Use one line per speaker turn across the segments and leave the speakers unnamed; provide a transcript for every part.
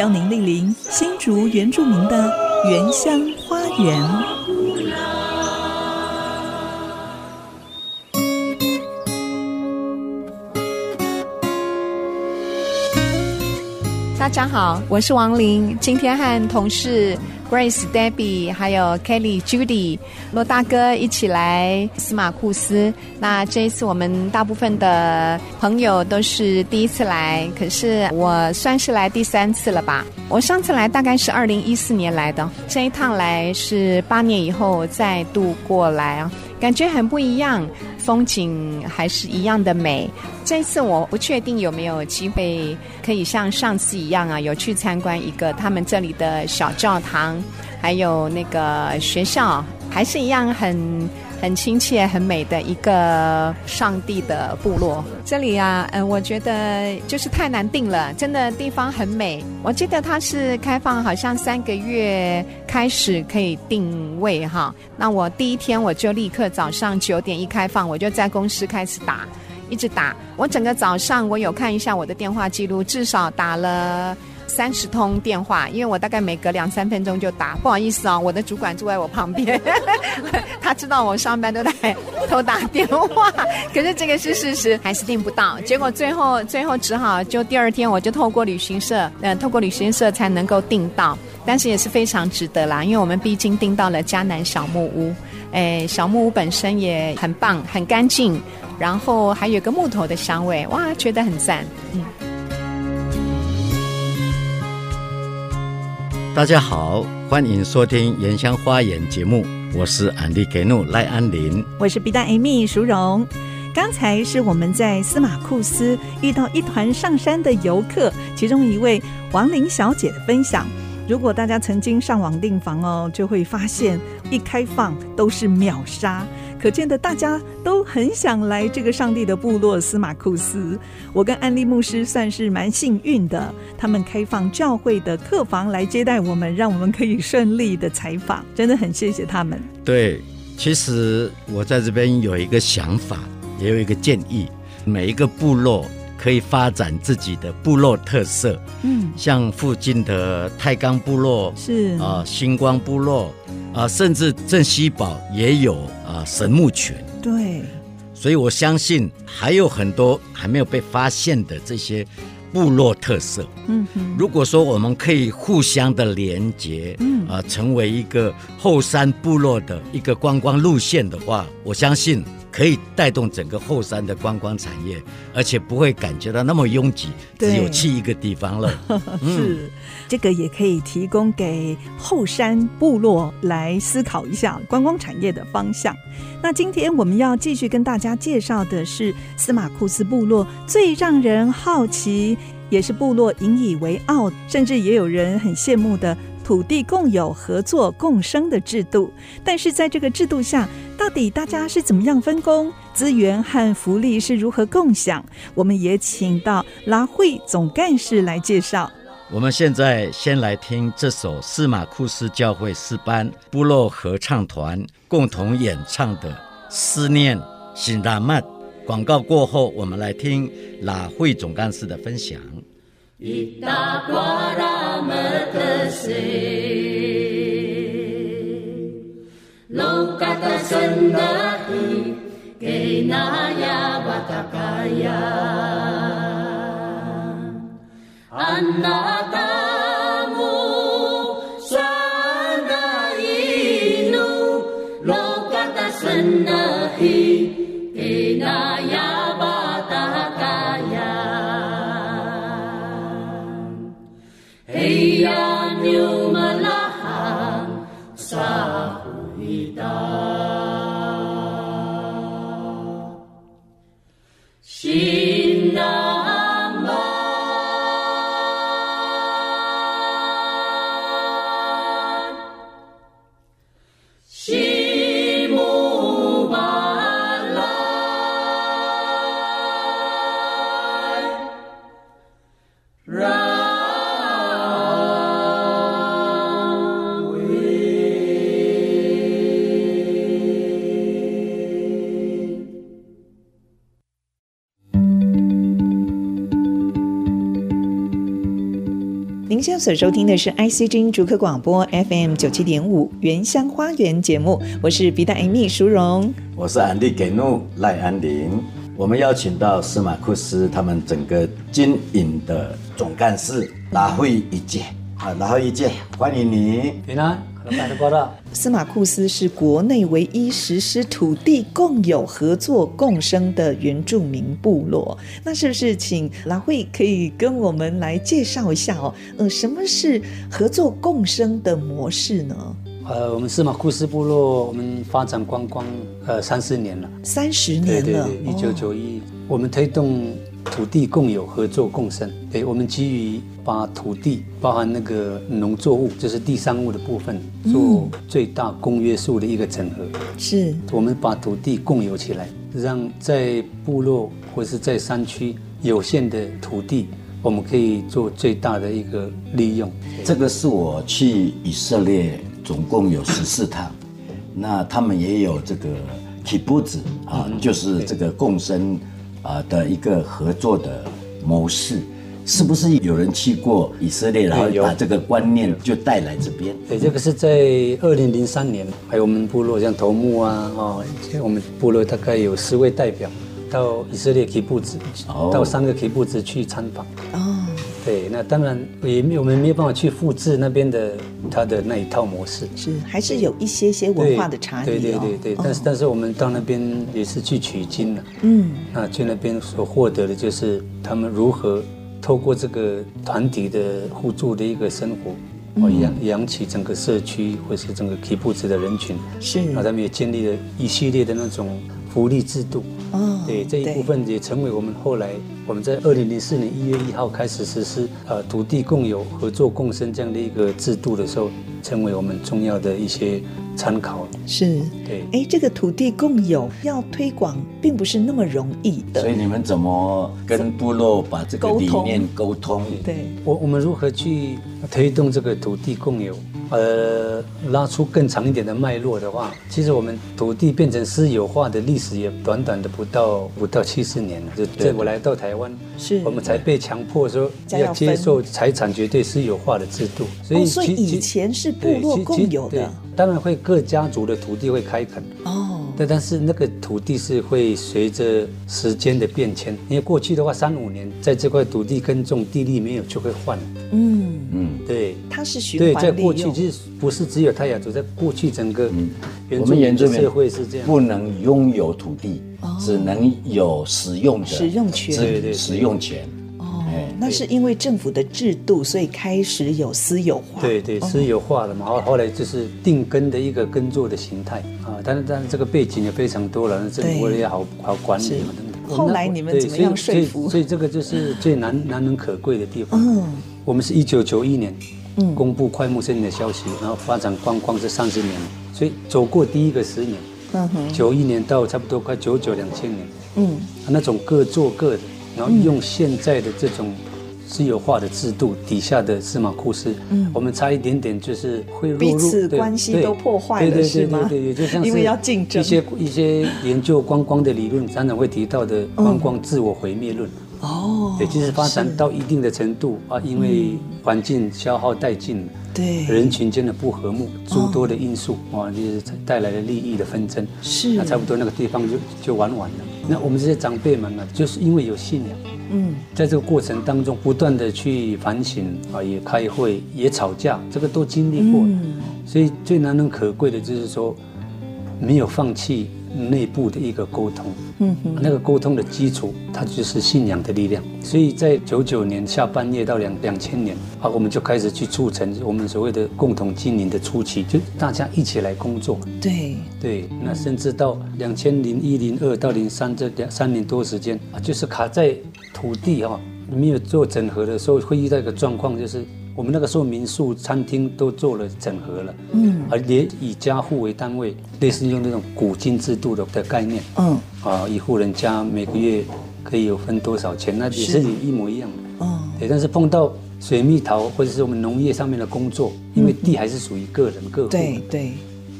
邀您莅临新竹原住民的原乡花园。
大家好，我是王琳。今天和同事 Grace、Debbie 还有 Kelly、Judy、罗大哥一起来司马库斯。那这一次我们大部分的朋友都是第一次来，可是我算是来第三次了吧。我上次来大概是二零一四年来的，这一趟来是八年以后再度过来啊。感觉很不一样，风景还是一样的美。这次我不确定有没有机会可以像上次一样啊，有去参观一个他们这里的小教堂，还有那个学校，还是一样很。很亲切、很美的一个上帝的部落。这里啊，嗯，我觉得就是太难定了，真的地方很美。我记得它是开放，好像三个月开始可以定位哈。那我第一天我就立刻早上九点一开放，我就在公司开始打，一直打。我整个早上我有看一下我的电话记录，至少打了。三十通电话，因为我大概每隔两三分钟就打。不好意思啊，我的主管坐在我旁边，他知道我上班都在偷打电话。可是这个是事实，还是订不到。结果最后最后只好就第二天我就透过旅行社，呃，透过旅行社才能够订到。但是也是非常值得啦，因为我们毕竟订到了嘉南小木屋。哎，小木屋本身也很棒，很干净，然后还有个木头的香味，哇，觉得很赞，嗯。
大家好，欢迎收听《原乡花园》节目，我是安迪给努赖安林，
我是比达艾米淑荣。刚才是我们在司马库斯遇到一团上山的游客，其中一位王玲小姐的分享。如果大家曾经上网订房哦，就会发现一开放都是秒杀，可见的大家都很想来这个上帝的部落司马库斯。我跟安利牧师算是蛮幸运的，他们开放教会的客房来接待我们，让我们可以顺利的采访，真的很谢谢他们。
对，其实我在这边有一个想法，也有一个建议，每一个部落。可以发展自己的部落特色，嗯，像附近的太钢部落是啊，星光部落啊，甚至镇西堡也有啊神木群，
对，
所以我相信还有很多还没有被发现的这些部落特色，嗯哼，如果说我们可以互相的连接，嗯。啊，成为一个后山部落的一个观光路线的话，我相信。可以带动整个后山的观光产业，而且不会感觉到那么拥挤，只有去一个地方了。
嗯、是，这个也可以提供给后山部落来思考一下观光产业的方向。那今天我们要继续跟大家介绍的是司马库斯部落最让人好奇，也是部落引以为傲，甚至也有人很羡慕的。土地共有、合作共生的制度，但是在这个制度下，到底大家是怎么样分工，资源和福利是如何共享？我们也请到拉会总干事来介绍。
我们现在先来听这首司马库斯教会诗班部落合唱团共同演唱的《思念辛拉曼》。广告过后，我们来听拉会总干事的分享。伊达瓜拉麦特西，you.
您现在所收听的是 IC 之音竹科广播 FM 九七点五原乡花园节目，我是比达 Amy 淑荣，
我是安迪给怒赖安林。我们邀请到司马库斯他们整个经营的总干事拿会一介啊，拉辉一介，欢迎你，
平安。报道，
司马库斯是国内唯一实施土地共有、合作共生的原住民部落。那是不是请拉慧可以跟我们来介绍一下哦？呃，什么是合作共生的模式呢？
呃，我们司马库斯部落，我们发展观光呃三十年了，
三十年了，
对对，一九九一，我们推动。土地共有、合作共生。对，我们基于把土地包含那个农作物，就是地上物的部分，做最大公约数的一个整合。
是，
我们把土地共有起来，让在部落或是在山区有限的土地，我们可以做最大的一个利用。
这个是我去以色列，总共有十四趟，那他们也有这个 kibbutz 啊，就是这个共生。啊的一个合作的模式，是不是有人去过以色列，然后把这个观念就带来这边？
对，这个是在二零零三年，还有我们部落像头目啊，哦，我们部落大概有十位代表到以色列吉布兹，到三个吉布兹去参访。哦。对，那当然也我们没有办法去复制那边的他的那一套模式，
是还是有一些些文化的差异。
对对对对，但是但是我们到那边也是去取经了，嗯，那去那边所获得的就是他们如何透过这个团体的互助的一个生活，哦，养养起整个社区或是整个基布兹的人群，
是，
那他们也建立了一系列的那种。福利制度，哦，对，这一部分也成为我们后来我们在二零零四年一月一号开始实施呃土地共有、合作共生这样的一个制度的时候，成为我们重要的一些参考。
是，对，哎，这个土地共有要推广，并不是那么容易的。
所以你们怎么跟部落把这个理念沟通？
对，
我我们如何去推动这个土地共有？呃，拉出更长一点的脉络的话，其实我们土地变成私有化的历史也短短的不到五到七十年了。就在我来到台湾，是我们才被强迫说要接受财产绝对私有化的制度。
所以，所以以前是部落共有的，
当然会各家族的土地会开垦。哦。对，但是那个土地是会随着时间的变迁，因为过去的话三五年在这块土地耕种，地力没有就会换。嗯嗯，对，
它是循环利用。
对，在过去其实不是只有泰雅族，在过去整个原住民的社会是这样，
不能拥有土地，只能有使用的
使用权，
对对，
使用权。
那是因为政府的制度，所以开始有私有化。
对对，私有化了嘛，然后后来就是定根的一个耕作的形态啊。但是但是这个背景也非常多了，政府也好好管理嘛等等。
后来你们怎么样说服？
所以这个就是最难 难能可贵的地方。嗯，我们是一九九一年嗯公布快木森林的消息，然后发展观光这三十年，所以走过第一个十年，九一年到差不多快九九两千年，嗯，那种各做各的，然后用现在的这种。私有化的制度底下的司马库斯，嗯，我们差一点点就是会
彼此关系都破坏了，是吗？
对对对，就像
因为要竞争
一些一些研究观光的理论，常常会提到的观光自我毁灭论。哦，对，就是发展到一定的程度啊，因为环境消耗殆尽，对，人群间的不和睦，诸多的因素啊，就是带来了利益的纷争。是，那差不多那个地方就就玩完了。那我们这些长辈们呢，就是因为有信仰。嗯，在这个过程当中，不断的去反省啊，也开会，也吵架，这个都经历过。嗯，所以最难能可贵的就是说，没有放弃内部的一个沟通。嗯哼，那个沟通的基础，它就是信仰的力量。所以在九九年下半夜到两两千年啊，我们就开始去促成我们所谓的共同经营的初期，就大家一起来工作。
对
对，那甚至到两千零一零二到零三这两三年多时间啊，就是卡在。土地哈，没有做整合的时候，会遇到一个状况，就是我们那个时候民宿、餐厅都做了整合了，嗯，而且以家户为单位，类似用那种古今制度的的概念，嗯，啊，一户人家每个月可以有分多少钱，那也是一模一样的，嗯，对。但是碰到水蜜桃或者是我们农业上面的工作，因为地还是属于个人个户，
对对。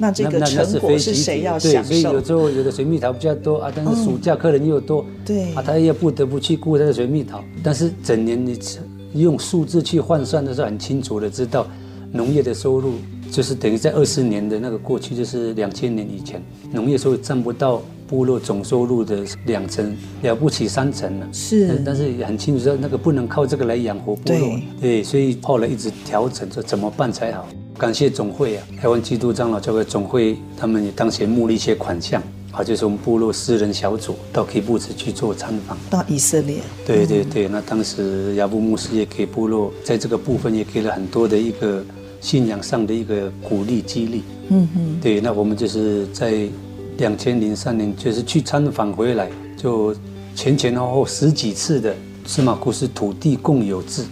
那这个成果是谁要享受？
对，所以有时候有的水蜜桃比较多啊，但是暑假客人又多，对。啊，他又不得不去顾他的水蜜桃。但是整年你用数字去换算的时候，很清楚的知道农业的收入就是等于在二十年的那个过去，就是两千年以前，农业收入占不到部落总收入的两成，了不起三成了。
是，
但是也很清楚说那个不能靠这个来养活部落。对，对，所以后来一直调整，说怎么办才好。感谢总会啊，台湾基督长老教会总会，他们也当前募了一些款项。啊，就是我们部落私人小组到基布兹去做参访，
到以色列。
对对对，那当时亚布牧师也给部落在这个部分也给了很多的一个信仰上的一个鼓励激励。嗯哼，对，那我们就是在两千零三年就是去参访回来，就前前后后十几次的司马库斯土地共有制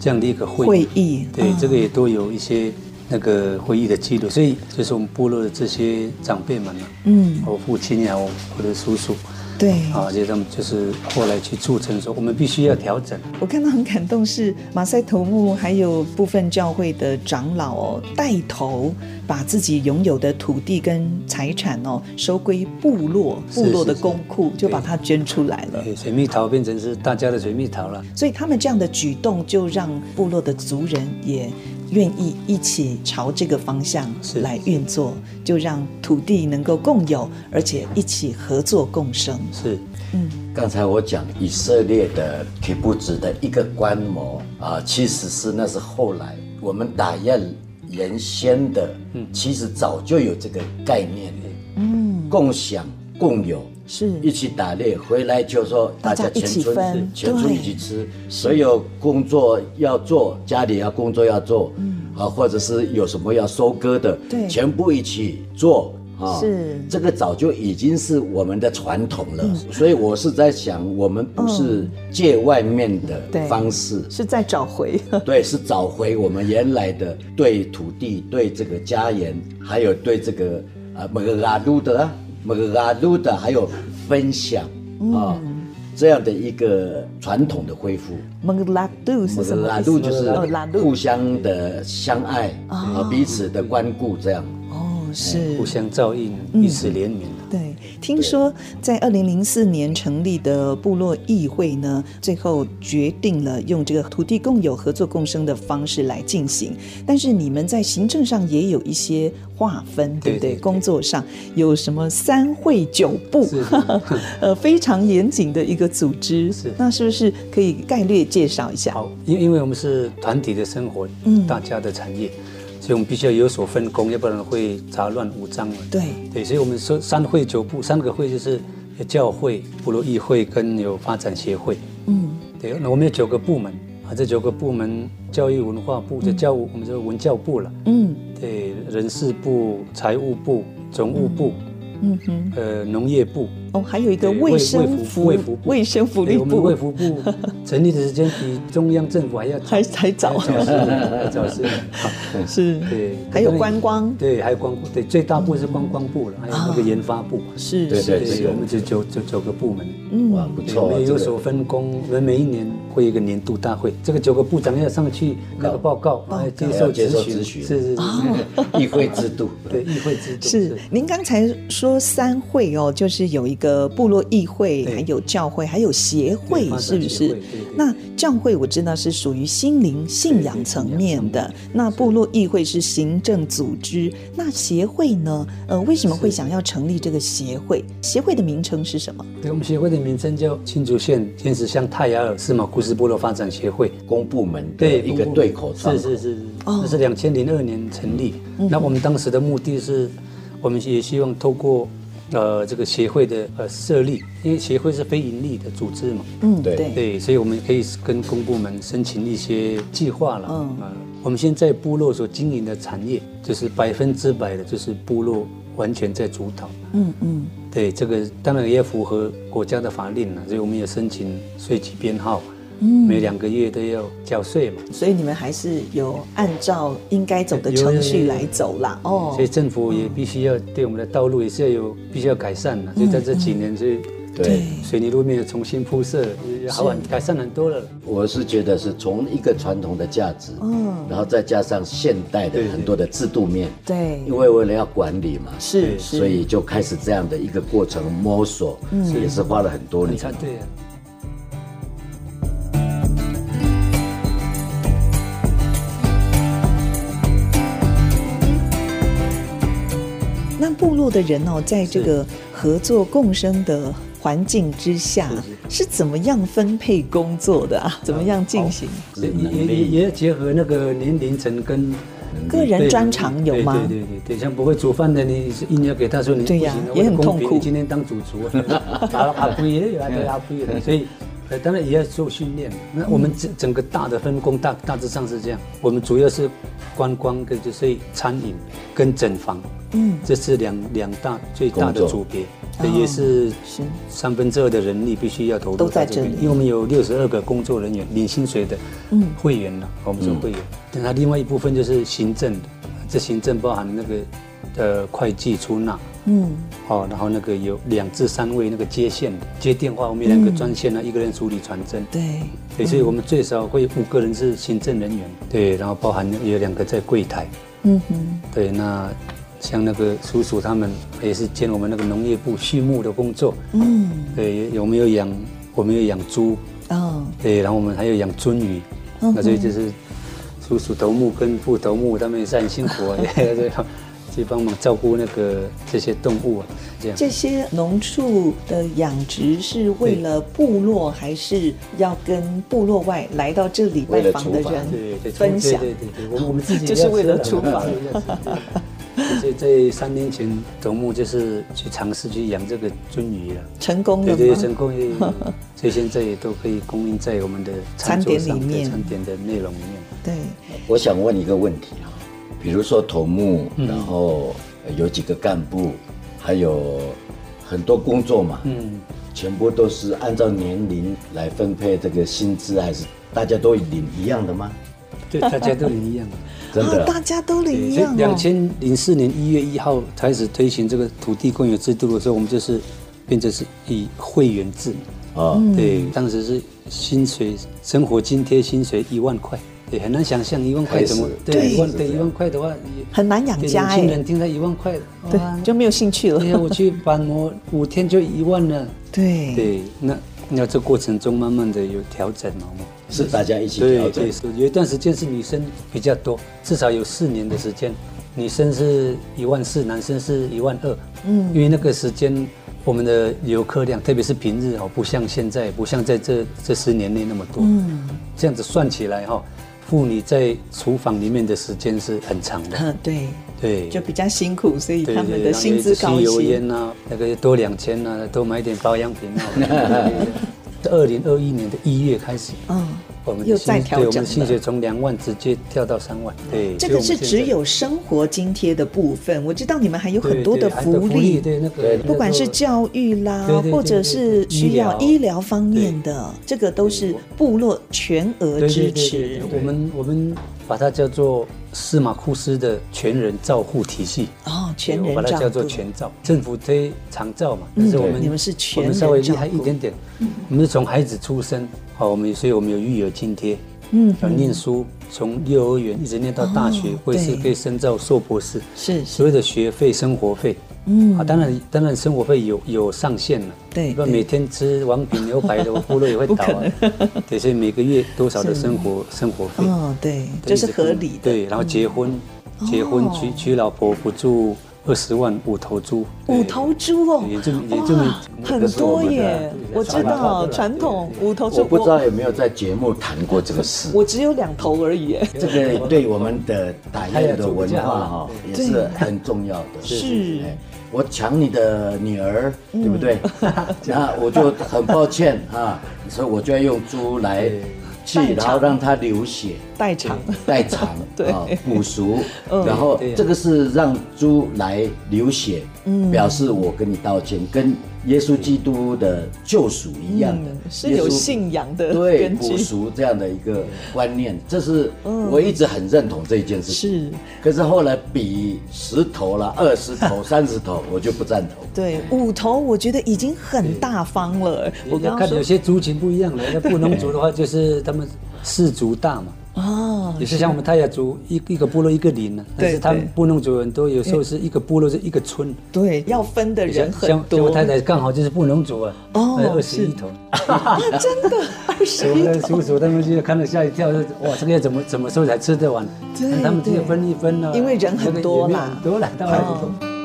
这样的一个会议。
会议，
对，这个也都有一些。那个会议的记录，所以就是我们部落的这些长辈们呢，嗯，我父亲呀，我的叔叔，
对，
啊，这些他们就是后来去促成说，我们必须要调整。
我看到很感动，是马赛头目还有部分教会的长老哦，带头把自己拥有的土地跟财产哦收归部落，部落的公库，就把它捐出来了。
水蜜桃变成是大家的水蜜桃了。
所以他们这样的举动，就让部落的族人也。愿意一起朝这个方向来运作，就让土地能够共有，而且一起合作共生。
是，嗯，刚才我讲以色列的铁布子的一个观摩啊，其实是那是后来我们打雁原先的，嗯，其实早就有这个概念，嗯，共享共有。是。一起打猎回来就说大家全村全村一起吃，所有工作要做，家里要工作要做，嗯。啊，或者是有什么要收割的，对，全部一起做啊。是。这个早就已经是我们的传统了，所以我是在想，我们不是借外面的方式，
是在找回，
对，是找回我们原来的对土地、对这个家园，还有对这个啊某个拉鲁的。某个拉鲁的，还有分享啊、这样的一个传统的恢复。
某个拉鲁是什么？
拉鲁就是互相的相爱啊，彼此的关顾这样。
哦，是
互相照应，彼此怜悯。
对，听说在二零零四年成立的部落议会呢，最后决定了用这个土地共有、合作共生的方式来进行。但是你们在行政上也有一些划分，对不对，工作上有什么三会九部，呃，非常严谨的一个组织。是，那是不是可以概略介绍一下？
好，因因为我们是团体的生活，嗯，大家的产业。所以我们必须要有所分工，要不然会杂乱无章了。
对
对，所以我们说三会九部，三个会就是教会、部落议会跟有发展协会。嗯，对，那我们有九个部门啊，这九个部门，教育文化部就教务，嗯、我们就文教部了。嗯，对，人事部、财务部、总务部。嗯嗯哼，呃，农业部
哦，还有一个卫生福卫福卫生福利部。
我们卫福部成立的时间比中央政府还要
还还早，
早是早是，
是，对，还有观光，
对，还有观光，对，最大部是观光部了，还有那个研发部，
是，
对对对，我们就九九九个部门，
嗯，哇，不错，
我们有所分工，我们每一年会有一个年度大会，这个九个部长要上去那个报告，来接受接受咨询，是是是，
议会制度，
对，议会制度
是。您刚才。说三会哦，就是有一个部落议会，还有教会，还有协会，是不是？那教会我知道是属于心灵信仰层面的，那部落议会是行政组织，那协会呢？呃，为什么会想要成立这个协会？协会的名称是什么？
对，我们协会的名称叫新竹县天使乡泰雅尔司马库斯部落发展协会，
公部门对一个对口
是是是是，那是两千零二年成立。那我们当时的目的是。我们也希望透过，呃，这个协会的呃设立，因为协会是非盈利的组织嘛，
嗯，对
对，所以我们可以跟公部门申请一些计划了。嗯，呃，我们现在部落所经营的产业，就是百分之百的，就是部落完全在主导。嗯嗯，对，这个当然也符合国家的法令了，所以我们也申请税籍编号。每两个月都要缴税嘛，
所以你们还是有按照应该走的程序来走啦。哦，
所以政府也必须要对我们的道路也是要有必须要改善的。所以在这几年，所以对水泥路面重新铺设，好很改善很多了。
我是觉得是从一个传统的价值，嗯，然后再加上现代的很多的制度面，
对，
因为为了要管理嘛，
是，
所以就开始这样的一个过程摸索，嗯也是花了很多年。
对
部落的人哦，在这个合作共生的环境之下，是怎么样分配工作的啊？怎么样进行？
也也也要结合那个年龄层跟
个人专长有吗？
对对对对，像不会煮饭的，你硬要给他说你不行，
也很痛苦。
你今天当主厨，阿阿贵也有，阿贵的，所以。呃，当然也要做训练。那我们整整个大的分工大大致上是这样。我们主要是观光跟就是餐饮跟整房，嗯，这是两两大最大的组别，这也是三分之二的人力必须要投入
都在这里。
因为我们有六十二个工作人员领薪水的，嗯，会员呢，我们是会员。那另外一部分就是行政的，这行政包含那个呃会计出纳。嗯，好，然后那个有两至三位那个接线的接电话，我们有两个专线呢，一个人处理传真。
对，
对，所以我们最少会五个人是行政人员。对，然后包含有两个在柜台。嗯哼。对，那像那个叔叔他们也是兼我们那个农业部畜牧的工作。嗯。对，有没有养？我们有养猪。哦。对，然后我们还有养鳟鱼。那所以就是叔叔头目跟副头目他们也是很辛苦啊。对。去帮忙照顾那个这些动物啊，这样。
这些农畜的养殖是为了部落，还是要跟部落外来到这里拜访的人分享？
对对对，我们我们自己
就是为了厨房。
所以在三年前，头目就是去尝试去养这个鳟鱼了，
成功了。
对对，成功。所以现在也都可以供应在我们的餐点里面，餐点的内容里面。
对，
我想问一个问题啊。比如说头目，然后有几个干部，还有很多工作嘛，嗯，全部都是按照年龄来分配这个薪资，还是大家都领一样的吗？
对，大家都领一样的，
真的，
大家都领一样。
两千零四年一月一号开始推行这个土地共有制度的时候，我们就是变成是以会员制。啊，对，当时是薪水生活津贴薪水一万块。也很难想象一万块怎么对一万对一万块的话
很难养家哎。
年轻人听到一万块，
对就没有兴趣了。
对，我去板模五天就一万了。
对
对，那那这过程中慢慢的有调整嘛？
是大家一起调整。
有一段时间是女生比较多，至少有四年的时间，女生是一万四，男生是一万二。嗯，因为那个时间我们的游客量，特别是平日哦，不像现在，不像在这这十年内那么多。嗯，这样子算起来哈。妇女在厨房里面的时间是很长的，
嗯，对
对，
就比较辛苦，所以他们的薪资高。吸
油烟呐，那个多两千呐，多买点保养品啊。二零二一年的一月开始，嗯。我们
又再调整，
对，我们薪水从两万直接跳到三万。对，
这个是只有生活津贴的部分。我知道你们还有很多的福利，
对那个，
不管是教育啦，或者是需要医疗方面的，这个都是部落全额支持。
我们我们把它叫做司马库斯的全人照护体系。
哦，全人照，
把它叫做全照。政府推长照嘛，但是我们
你们是全
我们稍微厉害一点点。我们是从孩子出生。好，我们所以我们有育儿津贴，嗯，要念书，从幼儿园一直念到大学，或者是可以深造硕博士，
是
所有的学费、生活费，嗯，啊，当然当然生活费有有上限了，
对，
不然每天吃王品牛排的，部落也会倒啊，对，所以每个月多少的生活生活费，
哦，对，这是合理的，
对，然后结婚，结婚娶娶老婆补助。二十万五头猪，
五头猪哦，也就也就很多耶。我知道传统五头猪，
我不知道有没有在节目谈过这个事。
我只有两头而已。
这个对我们的打猎的文化哈也是很重要的。
是，
我抢你的女儿，对不对？那我就很抱歉 啊，所以我就要用猪来。去，然后让它流血，
代偿，
代偿，对。啊，补赎，然后这个是让猪来流血，嗯，表示我跟你道歉，跟耶稣基督的救赎一样的，
是有信仰的，
对，古俗这样的一个观念，这是我一直很认同这一件事情。是，可是后来比十头了，二十头、三十头，我就不赞同。
对，五头我觉得已经很大方了。我刚
看有些族群不一样了，那布农族的话就是他们氏族大嘛。哦，也是像我们泰雅族一一个部落一个林呢，但是他们布农族很多有时候是一个部落是一个村，
对，要分的人很多。
像我太太刚好就是布农族啊，哦，二十一头，
真的二十一头。
叔叔他们就看了吓一跳，说哇，这个要怎么怎么时候才吃得完？他们这个分一分呢，
因为人很多嘛，
多了，到二十头。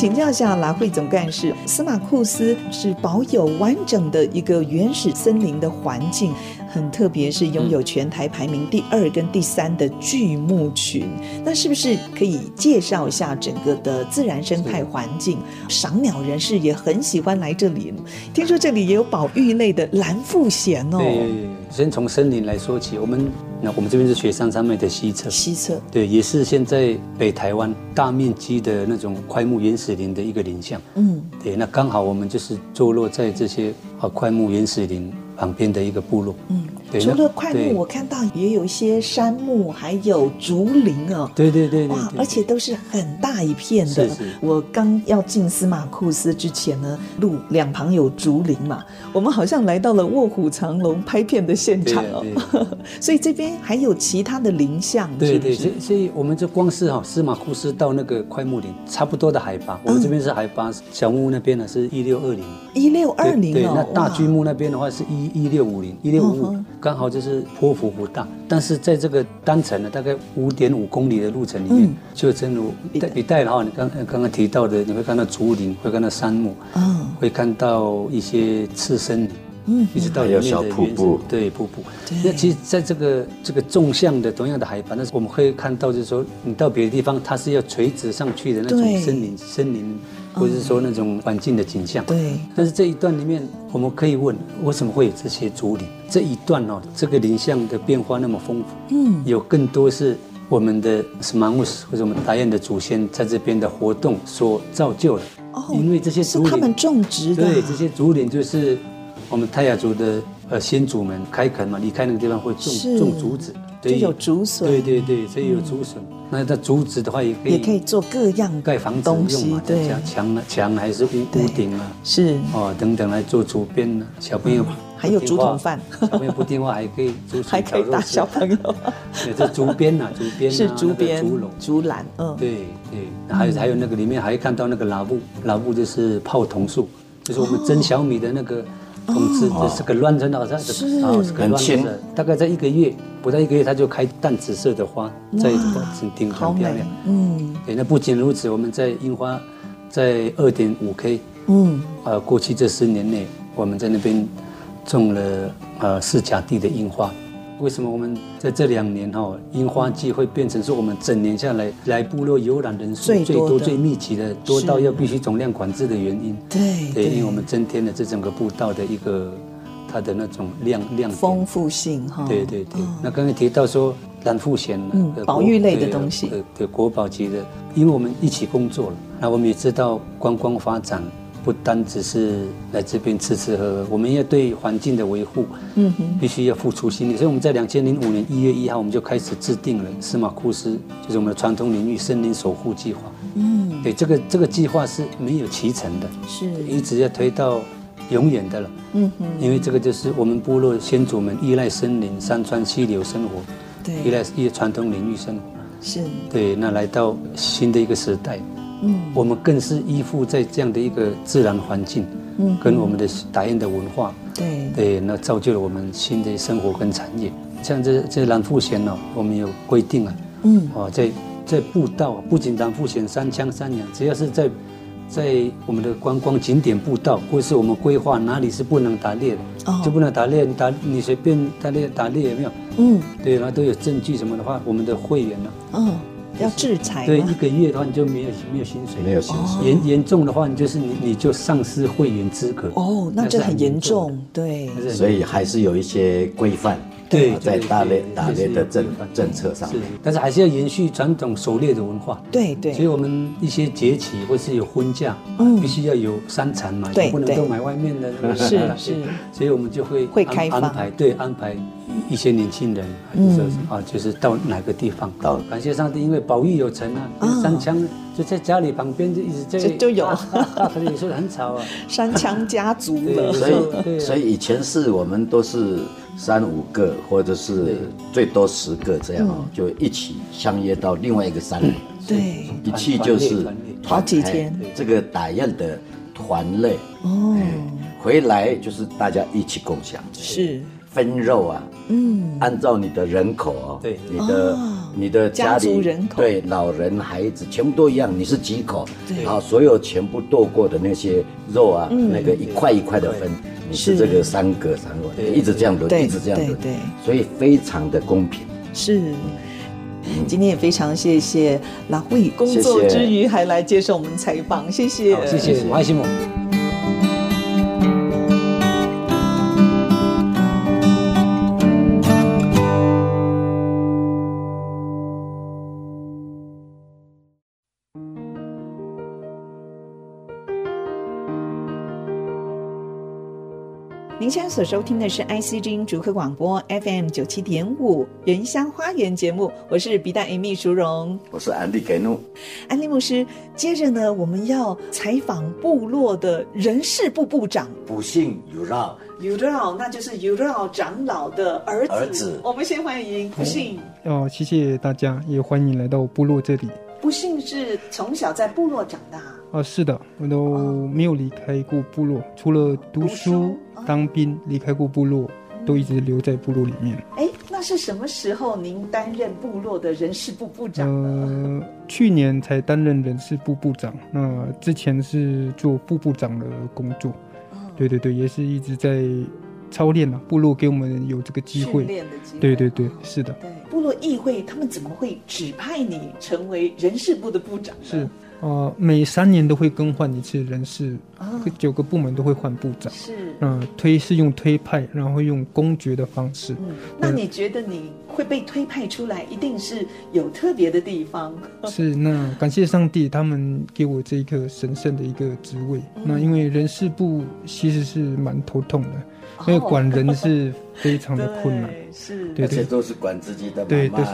请教一下拉，会总干事，司马库斯是保有完整的一个原始森林的环境，很特别，是拥有全台排名第二跟第三的巨木群。那是不是可以介绍一下整个的自然生态环境？赏鸟人士也很喜欢来这里。听说这里也有保育类的蓝腹鹇哦。
对，先从森林来说起，我们。那我们这边是雪山上面的西侧，
西侧
对，也是现在北台湾大面积的那种桧木原始林的一个林相。嗯，对，那刚好我们就是坐落在这些啊桧木原始林旁边的一个部落。
除了快木，我看到也有一些杉木，还有竹林哦。
对对对，对，
哇，而且都是很大一片的。
是是。
我刚要进司马库斯之前呢，路两旁有竹林嘛，我们好像来到了卧虎藏龙拍片的现场哦。所以这边还有其他的林相。
对对，所以所以我们就光是哈司马库斯到那个快木林差不多的海拔，我们这边是海拔，小木屋那边呢是一六二零。
一六二零。
对，那大巨木那边的话是一一六五零，一六五五。刚好就是波幅不大，但是在这个单程呢，大概五点五公里的路程里面，嗯、就正如比带的话，你刚刚刚提到的，你会看到竹林，会看到杉木，嗯，会看到一些次生林，嗯，一直到里面的
小瀑布，
对瀑布。那其实在这个这个纵向的同样的海拔，但是我们会看到，就是说你到别的地方，它是要垂直上去的那种森林，森林。或者是说那种环境的景象，
对。
但是这一段里面，我们可以问，为什么会有这些竹林？这一段哦，这个林相的变化那么丰富，嗯，有更多是我们的 Semanggus 或者我们达彦的祖先在这边的活动所造就的。哦，因为这些竹林
是他们种植的，
对，这些竹林就是我们泰雅族的呃先祖们开垦嘛，离开那个地方会种种竹子，
对，有竹笋，
对对对，所以有竹笋。那它竹子的话，也可以
也可以做各样
盖房子用嘛，对，墙墙还是屋屋顶啊，
是
哦等等来做竹编呢。小朋友
还有竹筒饭，
小朋友不听话还可以竹
还可以打小朋友。
对，这竹编呐，竹编
是竹编
竹笼
竹篮，嗯，
对对，还有还有那个里面还看到那个老布，老布就是泡桐树，就是我们蒸小米的那个。通知这是个乱成好像是。是个乱针，大概在一个月不到一个月，它就开淡紫色的花，在顶顶很漂亮。嗯，对，那不仅如此，我们在樱花在二点五 K，嗯，呃，过去这十年内，我们在那边种了呃四甲地的樱花。为什么我们在这两年哈樱花季会变成是我们整年下来来部落游览人数最多最密集的多到要必须总量管制的原因？
对对，
因为我们增添了这整个步道的一个它的那种量量
丰富性哈。
对对对，那刚才提到说蓝腹鷴
嗯，保育类的东西，
对国宝级的，因为我们一起工作了，那我们也知道观光发展。不单只是来这边吃吃喝喝，我们要对环境的维护，嗯哼，必须要付出心力。所以我们在两千零五年一月一号，我们就开始制定了司马库斯，就是我们的传统领域森林守护计划。嗯，对，这个这个计划是没有期成的，是一直要推到永远的了。嗯哼，因为这个就是我们部落先祖们依赖森林、山川、溪流生活，对，依赖一些传统领域生活，是对。那来到新的一个时代。嗯，我们更是依附在这样的一个自然环境，嗯，跟我们的打印的文化，对对，那造就了我们新的生活跟产业。像这这蓝富贤呢，我们有规定啊，嗯，哦，在在步道，不仅蓝富贤、三枪、三羊，只要是在在我们的观光景点步道，或是我们规划哪里是不能打猎的，哦，就不能打猎，你打你随便打猎打猎有没有？嗯，对，然后都有证据什么的话，我们的会员呢，嗯。
要制裁，
对，一个月的话你就没有没有薪水，
没有薪
水。严严重的话，你就是你你就丧失会员资格。
哦，那这很严重，对。
所以还是有一些规范，对，在打猎打猎的政政策上面，
但是还是要延续传统狩猎的文化。
对对。
所以我们一些节气或是有婚嫁，嗯，必须要有山产嘛，对，不能够买外面的。
是 是。
所以我们就会
会开
安排，对安排。一些年轻人，嗯啊，就是到哪个地方？到感谢上帝，因为保育有成啊。山枪就在家里旁边，就一直在
就有，
可能有时候很吵啊。
山羌家族了，
所以所以以前是我们都是三五个，或者是最多十个这样哦，就一起相约到另外一个山里。
对，
一去就是
好几天。
这个达彦的团类。哦、哎，回来就是大家一起共享，
是。
分肉啊，嗯，按照你的人口哦，对，你的、哦、你的家里家族人口。对老人孩子全部都一样，你是几口，对，然后所有全部剁过的那些肉啊，嗯、那个一块一块的分，你是这个三个三个，一直这样轮，一直这样轮，对，对，所以非常的公平，
是。今天也非常谢谢拉慧，工作之余还来接受我们采访，谢谢，
谢谢王爱心母。
您现在所收听的是 IC 之音竹科广播 FM 九七点五原乡花园节目，我是比大 Amy 淑荣，
我是安利给怒，
安利牧师。接着呢，我们要采访部落的人事部部长，
卜姓尤绕，
尤绕，那就是尤绕长老的儿子。儿子，我们先欢迎卜姓。
哦，谢谢大家，也欢迎来到部落这里。
不幸是从小在部落长大。
哦，是的，我都没有离开过部落，除了读书。当兵离开过部落，都一直留在部落里面。
哎，那是什么时候您担任部落的人事部部长？
呃，去年才担任人事部部长。那之前是做副部长的工作。哦。对对对，也是一直在操练啊。部落给我们有这个机会。训练的机会。对对对，是的。
对，部落议会他们怎么会指派你成为人事部的部长呢？
是。呃，每三年都会更换一次人事，哦、九个部门都会换部长。是，嗯、呃，推是用推派，然后用公爵的方式。
嗯，那你觉得你会被推派出来，一定是有特别的地方？
是，那感谢上帝，他们给我这一个神圣的一个职位。嗯、那因为人事部其实是蛮头痛的。因为管人是非常的 困难，
是，
而且都是管自己的妈妈，
对，都是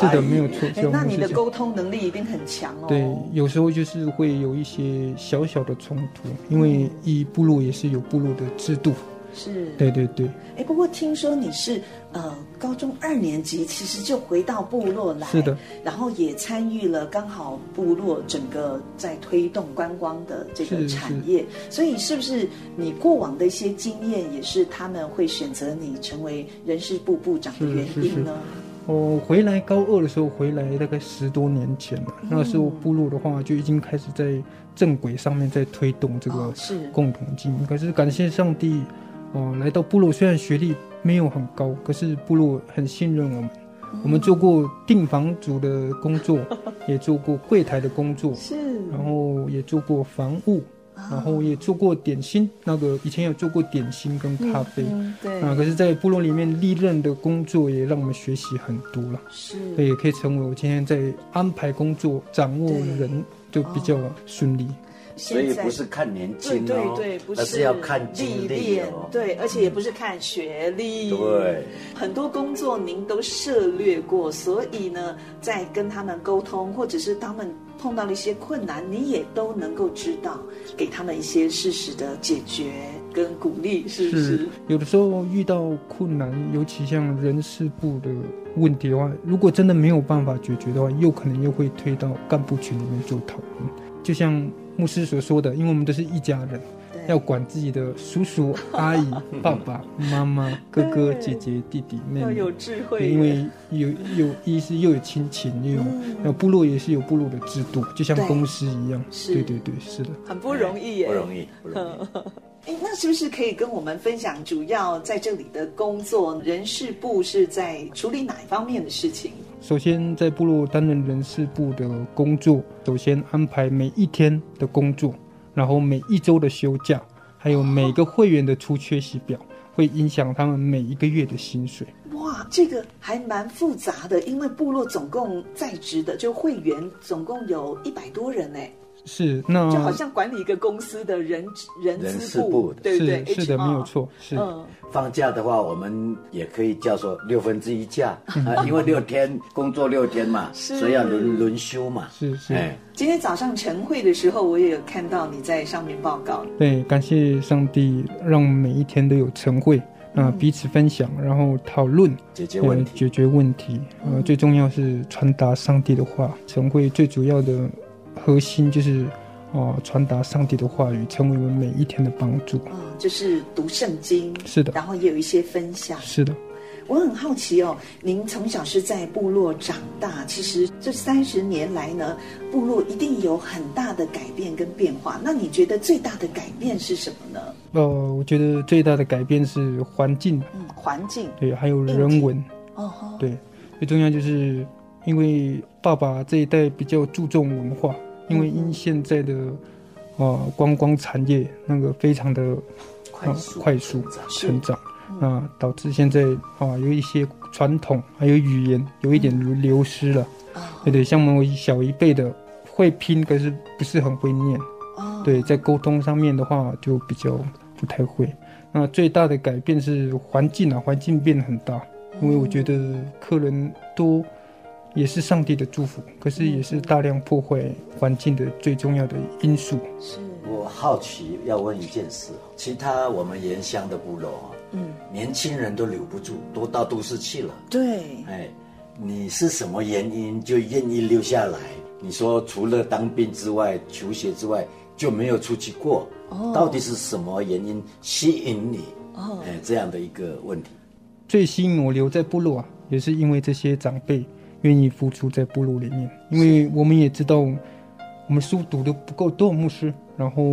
是的，没有错。
那你的沟通能力一定很强哦。
对，有时候就是会有一些小小的冲突，因为一部落也是有部落的制度。是，对对对。
哎，不过听说你是呃高中二年级，其实就回到部落来，
是的，
然后也参与了刚好部落整个在推动观光的这个产业，所以是不是你过往的一些经验，也是他们会选择你成为人事部部长的原因呢？
我回来高二的时候，回来大概十多年前了，嗯、那时候部落的话就已经开始在正轨上面在推动这个是共同经营，哦、是可是感谢上帝。哦，来到部落，虽然学历没有很高，可是部落很信任我们。嗯、我们做过订房组的工作，也做过柜台的工作，是，然后也做过房务，啊、然后也做过点心。那个以前有做过点心跟咖啡，对啊。可是，在部落里面历任的工作，也让我们学习很多了。是，对，也可以成为我今天在安排工作、掌握人，就比较顺利。
所以不是看年轻哦，对对对，不是，而是要看经历哦，
对，而且也不是看学历，
对，
很多工作您都涉略过，所以呢，在跟他们沟通，或者是他们碰到了一些困难，你也都能够知道，给他们一些适时的解决跟鼓励，是不是？是，
有的时候遇到困难，尤其像人事部的问题的话，如果真的没有办法解决的话，又可能又会推到干部群里面做讨论，就像。牧师所说的，因为我们都是一家人，要管自己的叔叔、阿姨、爸爸妈妈、哥哥、姐姐、弟弟、妹妹，要
有智慧。
因为有有意思，又有亲情，又有，嗯、有部落也是有部落的制度，就像公司一样。对，对对对，是的，
很不容易耶，
不容易，不容易。
哎，那是不是可以跟我们分享，主要在这里的工作，人事部是在处理哪一方面的事情？
首先，在部落担任人事部的工作，首先安排每一天的工作，然后每一周的休假，还有每个会员的出缺席表，会影响他们每一个月的薪水。
哇，这个还蛮复杂的，因为部落总共在职的就会员总共有一百多人呢。
是，那
就好像管理一个公司的人人事部，对不对？
是的，没有错。是，
放假的话，我们也可以叫做六分之一假啊，因为六天工作六天嘛，所以要轮轮休嘛。
是是。
今天早上晨会的时候，我也有看到你在上面报告。
对，感谢上帝，让每一天都有晨会啊，彼此分享，然后讨论
解决问题，
解决问题。呃，最重要是传达上帝的话。晨会最主要的。核心就是，哦，传达上帝的话语，成为我们每一天的帮助。
嗯，就是读圣经，
是的，
然后也有一些分享，
是的。
我很好奇哦，您从小是在部落长大，其实这三十年来呢，部落一定有很大的改变跟变化。那你觉得最大的改变是什么呢？
呃，我觉得最大的改变是环境，
嗯，环境，
对，还有人文，
哦，
对，最重要就是因为爸爸这一代比较注重文化，因为因现在的呃观光产业那个非常的快速、呃、快速成长。啊导致现在啊，有一些传统还有语言有一点流失了，嗯、对对，像我们小一辈的会拼，可是不是很会念，哦、对，在沟通上面的话就比较不太会。那最大的改变是环境啊，环境变得很大，因为我觉得客人多也是上帝的祝福，可是也是大量破坏环境的最重要的因素。
是我好奇要问一件事，其他我们原乡的部落啊。嗯，年轻人都留不住，都到都市去了。
对，
哎，你是什么原因就愿意留下来？你说除了当兵之外、求学之外，就没有出去过？哦，到底是什么原因吸引你？哦，哎，这样的一个问题。
最吸引我留在部落啊，也是因为这些长辈愿意付出在部落里面，因为我们也知道，我们书读的不够多，牧师，然后。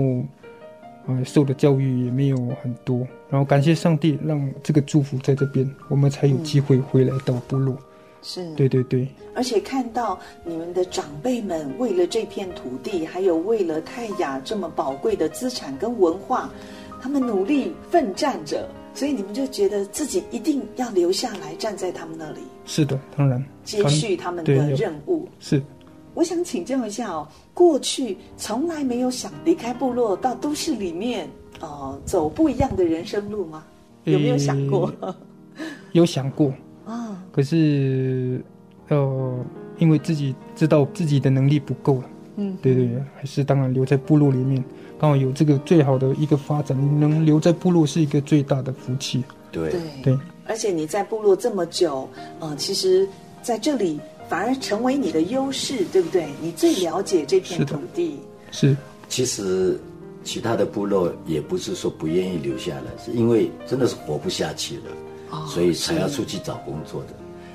呃，受的教育也没有很多，然后感谢上帝让这个祝福在这边，我们才有机会回来到部落。
是，
对对对。
而且看到你们的长辈们为了这片土地，还有为了泰雅这么宝贵的资产跟文化，他们努力奋战着，所以你们就觉得自己一定要留下来，站在他们那里。
是的，当然，
接续他们的任务。
是。
我想请教一下哦，过去从来没有想离开部落到都市里面，呃，走不一样的人生路吗？有没有想过？
欸、有想过啊，哦、可是，呃，因为自己知道自己的能力不够了，嗯，对对，还是当然留在部落里面，刚好有这个最好的一个发展，能留在部落是一个最大的福气。
对
对，
对
而且你在部落这么久，呃，其实在这里。反而成为你的优势，对不对？你最了解这片土地。
是，是。
其实其他的部落也不是说不愿意留下来，是因为真的是活不下去了，哦、所以才要出去找工作的。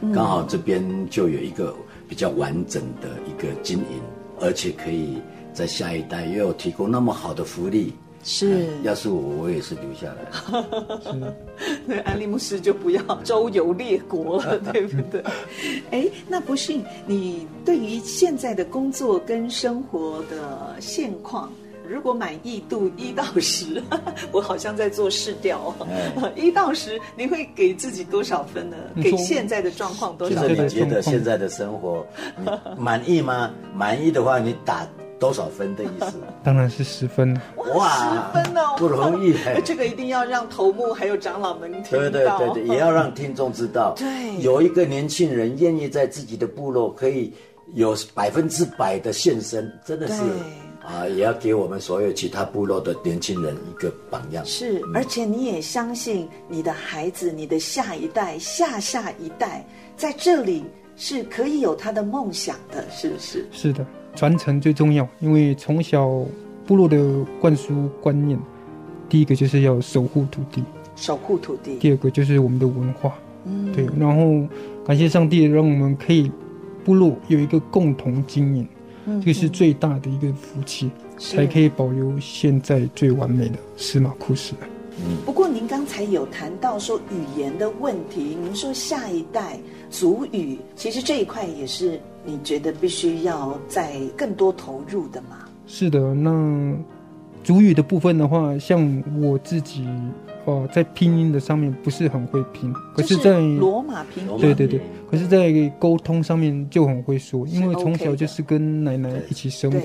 嗯、刚好这边就有一个比较完整的一个经营，而且可以在下一代又有提供那么好的福利。
是，
要是我，我也是留下来。
那安利牧师就不要周游列国了，对不对？哎，那不是你对于现在的工作跟生活的现况，如果满意度一到十，我好像在做试调，一到十，你会给自己多少分呢？给现在的状况多少分？
就是你觉得现在的生活满意吗？满意的话，你打。多少分的意思？
当然是十分
哇，十分哦，
不容易。
这个一定要让头目还有长老们听到。
对对对对，也要让听众知道。
对，
有一个年轻人愿意在自己的部落可以有百分之百的献身，真的是啊，也要给我们所有其他部落的年轻人一个榜样。
是，而且你也相信你的孩子、你的下一代、下下一代在这里是可以有他的梦想的，是不是？
是的。传承最重要，因为从小部落的灌输观念，第一个就是要守护土地，
守护土地；
第二个就是我们的文化，嗯，对。然后感谢上帝，让我们可以部落有一个共同经营，嗯，这个是最大的一个福气，才可以保留现在最完美的司马库斯。
嗯，不过您刚才有谈到说语言的问题，您说下一代族语，其实这一块也是。你觉得必须要再更多投入的嘛？
是的，那族语的部分的话，像我自己哦、呃，在拼音的上面不是很会拼，可是在
罗马拼音，
对对对，可是在沟通上面就很会说，因为从小就是跟奶奶一起生活，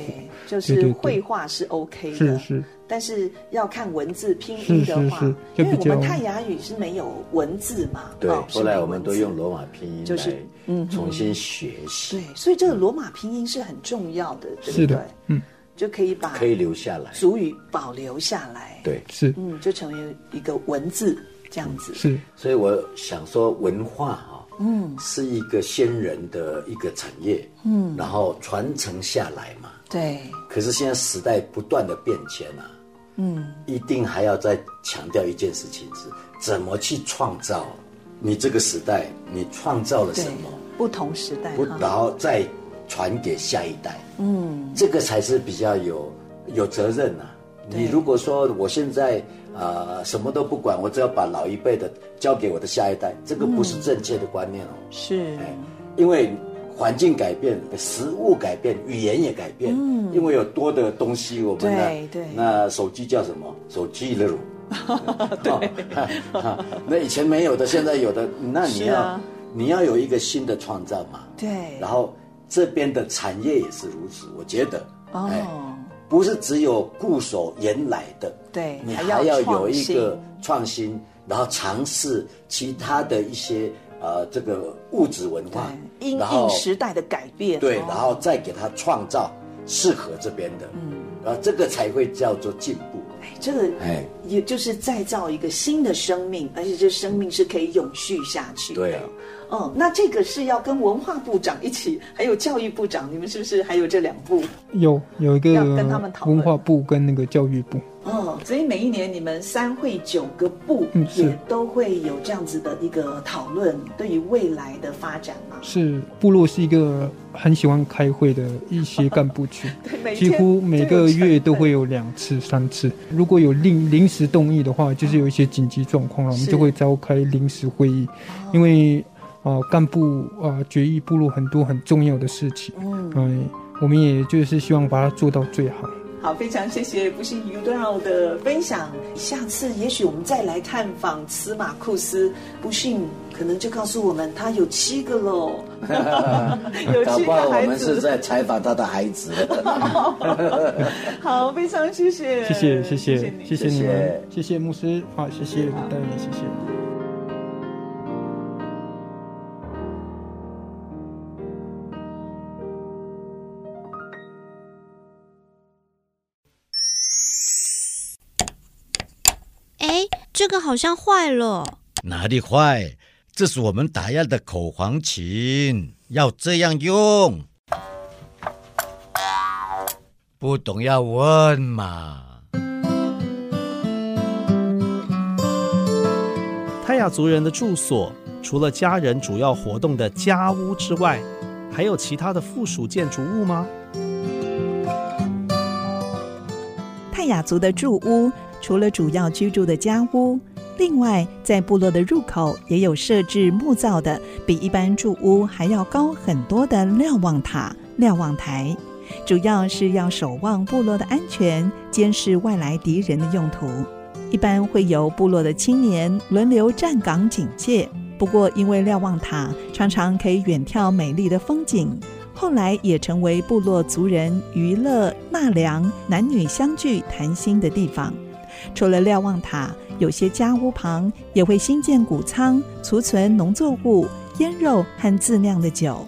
就是绘画是 OK 的，
是是。
但是要看文字拼音的话，因为我们泰雅语是没有文字嘛。
对，后来我们都用罗马拼音，就是嗯，重新学习。
对，所以这个罗马拼音是很重要的，对不对？嗯，就可以把
可以留下来，
族语保留下来。
对，
是
嗯，就成为一个文字这样子。
是，
所以我想说，文化哈，嗯，是一个先人的一个产业，嗯，然后传承下来嘛，
对。
可是现在时代不断的变迁啊，嗯，一定还要再强调一件事情是，怎么去创造你这个时代，你创造了什么？
不同时代，
不，然后再传给下一代，嗯，这个才是比较有有责任呐、啊。你如果说我现在。啊、呃，什么都不管，我只要把老一辈的交给我的下一代，这个不是正确的观念哦。
是，
哎，因为环境改变，食物改变，语言也改变。嗯，因为有多的东西，我们的对对，那手机叫什么？手机了，对、哦，那以前没有的，现在有的，那你要、啊、你要有一个新的创造嘛。
对，
然后这边的产业也是如此，我觉得。哦。哎不是只有固守原来的，
对，
你还要有一个创新，然后尝试其他的一些呃这个物质文化，
因应时代的改变，
对，然后再给他创造适合这边的，嗯，然后这个才会叫做进步。
哎，这个哎，也就是再造一个新的生命，而且这生命是可以永续下去的。
对。
哦，那这个是要跟文化部长一起，还有教育部长，你们是不是还有这两部？
有有一个
要跟他们讨论，
文化部跟那个教育部。
哦，所以每一年你们三会九个部也都会有这样子的一个讨论，对于未来的发展吗？
是，部落是一个很喜欢开会的一些干部群，
对，
几乎每个月都会有两次、三次。如果有临临时动议的话，就是有一些紧急状况了，我们就会召开临时会议，因为。啊，干部啊，决议部落很多很重要的事情，嗯，嗯，我们也就是希望把它做到最好。
好，非常谢谢不幸 Udao 的分享。下次也许我们再来探访司马库斯，不幸可能就告诉我们他有七个喽，有七个孩子。
我们是在采访他的孩子。
好，非常谢谢，
谢谢，谢谢，谢谢你，们，谢谢牧师，好，谢谢大家，谢谢。
这个好像坏了，
哪里坏？这是我们打样的口簧琴，要这样用。不懂要问嘛。
泰雅族人的住所，除了家人主要活动的家屋之外，还有其他的附属建筑物吗？
泰雅族的住屋。除了主要居住的家屋，另外在部落的入口也有设置木造的，比一般住屋还要高很多的瞭望塔、瞭望台，主要是要守望部落的安全，监视外来敌人的用途。一般会由部落的青年轮流站岗警戒。不过，因为瞭望塔常常可以远眺美丽的风景，后来也成为部落族人娱乐、纳凉、男女相聚、谈心的地方。除了瞭望塔，有些家屋旁也会新建谷仓，储存农作物、腌肉和自酿的酒。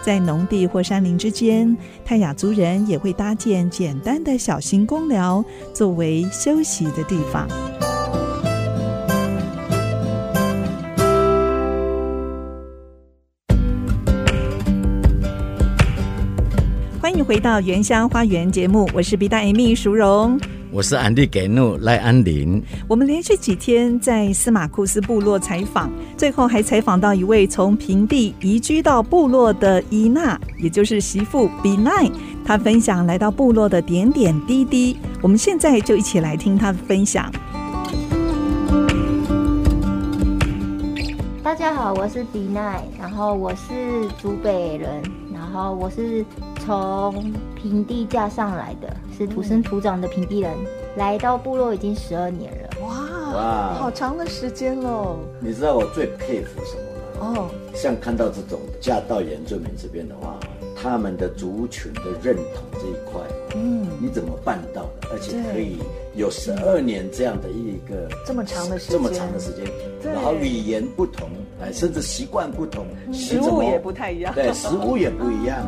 在农地或山林之间，泰雅族人也会搭建简单的小型工寮，作为休息的地方。欢迎回到《原乡花园》节目，我是 B 大 Amy 淑荣。
我是安迪给努赖安林。
我们连续几天在司马库斯部落采访，最后还采访到一位从平地移居到部落的伊娜，也就是媳妇比奈。她分享来到部落的点点滴滴。我们现在就一起来听她的分享。
大家好，我是比奈，然后我是竹北人，然后我是从平地嫁上来的。是土生土长的平地人，来到部落已经十二年了。
哇哇，好长的时间喽！
你知道我最佩服什么吗？哦，像看到这种嫁到原住民这边的话，他们的族群的认同这一块，嗯，你怎么办到的？而且可以有十二年这样的一个
这么长的时间，
这么长的时间，然后语言不同，哎，甚至习惯不同，
食物也不太一样，
对，食物也不一样。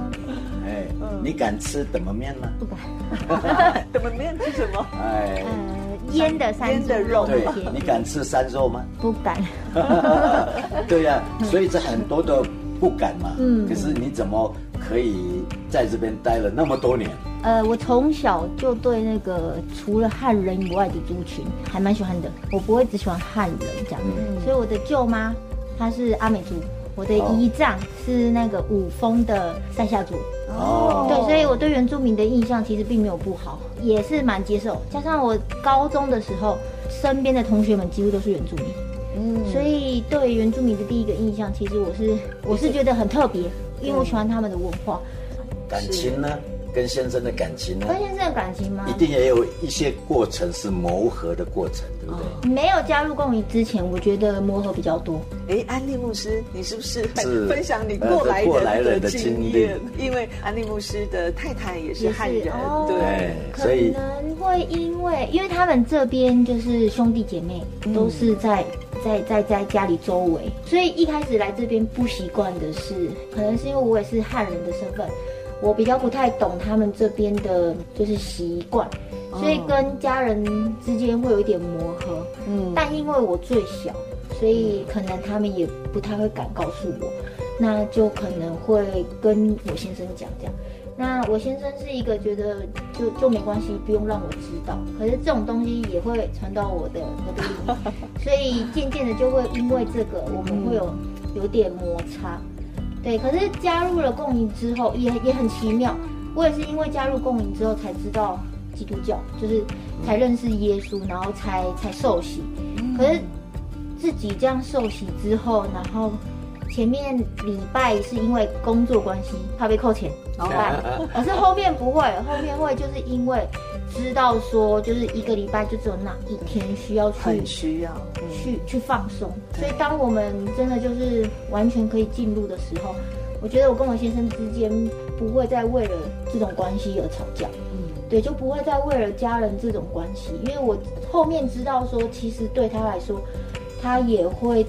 哎，你敢吃怎么面吗？
不敢。
怎么面吃什么？
哎，呃，腌的山的肉。
对，你敢吃山肉吗？
不敢。
对呀、啊，所以这很多的不敢嘛。嗯。可是你怎么可以在这边待了那么多年？
呃，我从小就对那个除了汉人以外的族群还蛮喜欢的。我不会只喜欢汉人这样。嗯。所以我的舅妈她是阿美族。我的姨丈是那个五峰的赛夏族哦，对，所以我对原住民的印象其实并没有不好，也是蛮接受。加上我高中的时候，身边的同学们几乎都是原住民，嗯，所以对原住民的第一个印象，其实我是我是觉得很特别，因为我喜欢他们的文化。
感情呢？跟先生的感情呢？
跟先生的感情吗？
一定也有一些过程是磨合的过程，对不对？
没有加入共鸣之前，我觉得磨合比较多。
哎，安利牧师，你是不是分享你过来人的，来人的经验？因为安利牧师的太太也是汉人，哦、对，
所以可能会因为因为他们这边就是兄弟姐妹都是在、嗯、在在在家里周围，所以一开始来这边不习惯的是，可能是因为我也是汉人的身份。我比较不太懂他们这边的，就是习惯，所以跟家人之间会有一点磨合。嗯，但因为我最小，所以可能他们也不太会敢告诉我，那就可能会跟我先生讲这样。那我先生是一个觉得就就没关系，不用让我知道。可是这种东西也会传到我的我的里，所以渐渐的就会因为这个，我们会有有点摩擦。对，可是加入了共营之后，也也很奇妙。我也是因为加入共营之后才知道基督教，就是才认识耶稣，然后才才受洗。可是自己这样受洗之后，然后前面礼拜是因为工作关系怕被扣钱，礼拜，可是后面不会，后面会就是因为。知道说，就是一个礼拜就只有那一天需要去，
很需要、嗯、
去去放松。所以当我们真的就是完全可以进入的时候，我觉得我跟我先生之间不会再为了这种关系而吵架。嗯，对，就不会再为了家人这种关系，因为我后面知道说，其实对他来说，他也会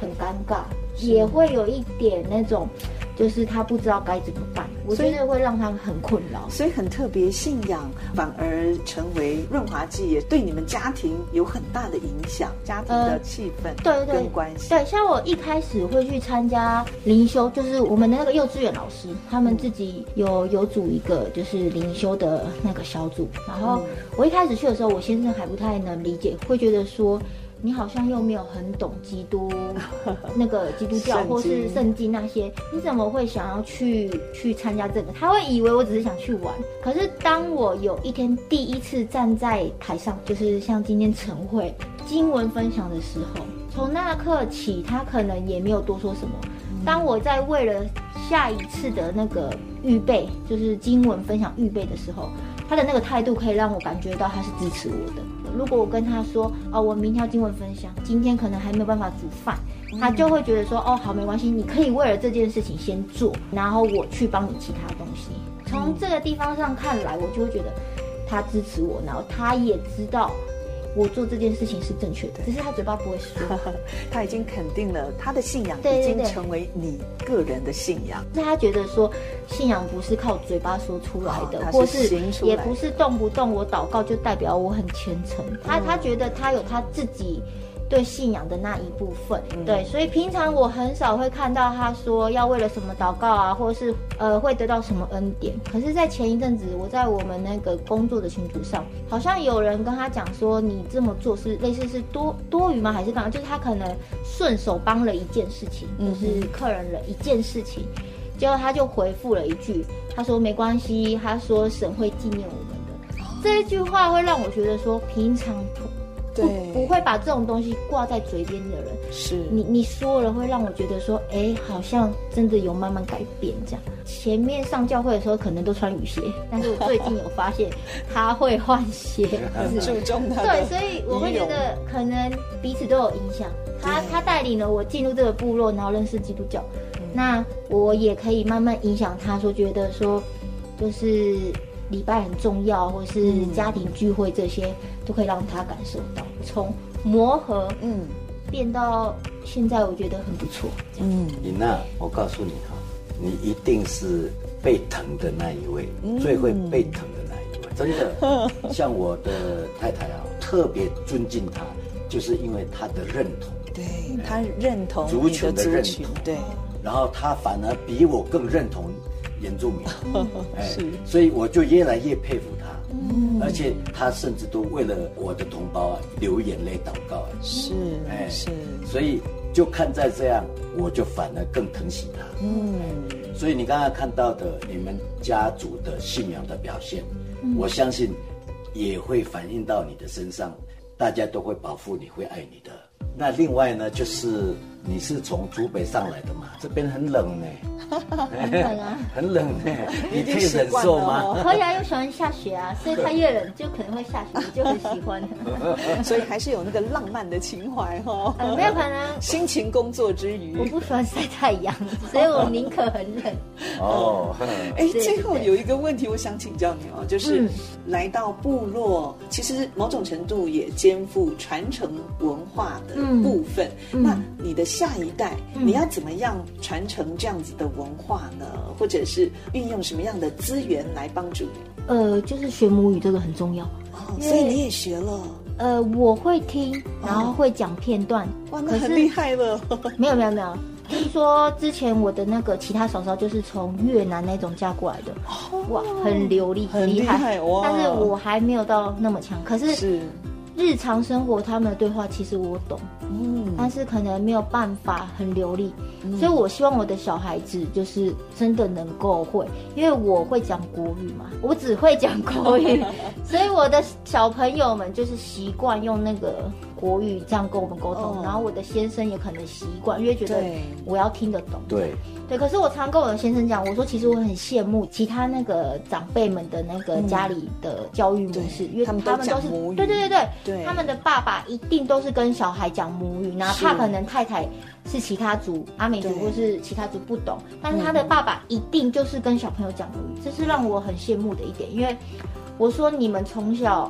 很尴尬，也会有一点那种。就是他不知道该怎么办，我觉得会让他很困扰，
所以很特别。信仰反而成为润滑剂，也对你们家庭有很大的影响，家庭的气氛、呃、对对对关系。
对，像我一开始会去参加灵修，就是我们的那个幼稚园老师，他们自己有有组一个就是灵修的那个小组，然后我一开始去的时候，我先生还不太能理解，会觉得说。你好像又没有很懂基督 那个基督教或是圣经那些，你怎么会想要去去参加这个？他会以为我只是想去玩。可是当我有一天第一次站在台上，就是像今天晨会经文分享的时候，从那刻起，他可能也没有多说什么。当我在为了下一次的那个预备，就是经文分享预备的时候，他的那个态度可以让我感觉到他是支持我的。如果我跟他说哦，我明天要经文分享，今天可能还没有办法煮饭，他就会觉得说哦，好，没关系，你可以为了这件事情先做，然后我去帮你其他东西。从这个地方上看来，我就会觉得他支持我，然后他也知道。我做这件事情是正确的，只是他嘴巴不会说。
他已经肯定了他的信仰已经成为你个人的信仰。
那他觉得说，信仰不是靠嘴巴说出来的，或是也不是动不动我祷告就代表我很虔诚。他他觉得他有他自己。对信仰的那一部分，嗯、对，所以平常我很少会看到他说要为了什么祷告啊，或者是呃会得到什么恩典。可是，在前一阵子，我在我们那个工作的群组上，好像有人跟他讲说，你这么做是类似是多多余吗？还是干嘛？就是他可能顺手帮了一件事情，就是客人了一件事情，结果他就回复了一句，他说没关系，他说神会纪念我们的。哦、这一句话会让我觉得说，平常。不不会把这种东西挂在嘴边的人，是你你说了会让我觉得说，哎，好像真的有慢慢改变这样。前面上教会的时候可能都穿雨鞋，但是我最近有发现他会换鞋，
很注重他。
对，所以我会觉得可能彼此都有影响。他他带领了我进入这个部落，然后认识基督教，那我也可以慢慢影响他，说觉得说就是。礼拜很重要，或是家庭聚会，这些、嗯、都可以让他感受到。从磨合，嗯，变到现在，我觉得很不错。嗯，
李娜，我告诉你哈，你一定是被疼的那一位，嗯、最会被疼的那一位。真的，像我的太太啊，
特别尊敬他，就是因为他的认同。
对，他认同
足球的认同，
对。
然后他反而比我更认同原住民，哎，所以我就越来越佩服他。嗯，而且他甚至都为了我的同胞啊流眼泪祷告。
是，哎，是。
所以就看在这样，我就反而更疼惜他。嗯，所以你刚刚看到的你们家族的信仰的表现，我相信也会反映到你的身上，大家都会保护你，会爱你的。那另外呢，就是你是从竹北上来的嘛？这边很冷呢，
很冷啊，
很冷呢，你可以忍受吗？
可以啊，又喜欢下雪啊，所以它越冷就可能会下雪，就很喜欢。
所以还是有那个浪漫的情怀哈。
没有可能，
辛勤工作之余，
我不喜欢晒太阳，所以我宁可很冷。
哦，哎，最后有一个问题，我想请教你哦，就是来到部落，其实某种程度也肩负传承文化的。部分，嗯、那你的下一代，嗯、你要怎么样传承这样子的文化呢？或者是运用什么样的资源来帮助你？
呃，就是学母语这个很重要
哦，所以你也学了？
呃，我会听，然后会讲片段。
哇，那很厉害了。
没有没有没有，听说之前我的那个其他嫂嫂就是从越南那种嫁过来的，哦、哇，很流利，
很厉害，害哇！
但是我还没有到那么强，可是是。日常生活他们的对话其实我懂，嗯，但是可能没有办法很流利，嗯、所以我希望我的小孩子就是真的能够会，因为我会讲国语嘛，我只会讲国语，所以我的小朋友们就是习惯用那个。国语这样跟我们沟通，然后我的先生也可能习惯，因为觉得我要听得懂。
对。
对，可是我常跟我的先生讲，我说其实我很羡慕其他那个长辈们的那个家里的教育模式，因为他们都是对对对对，他们的爸爸一定都是跟小孩讲母语，哪怕可能太太是其他族阿美族或是其他族不懂，但是他的爸爸一定就是跟小朋友讲母语，这是让我很羡慕的一点。因为我说你们从小。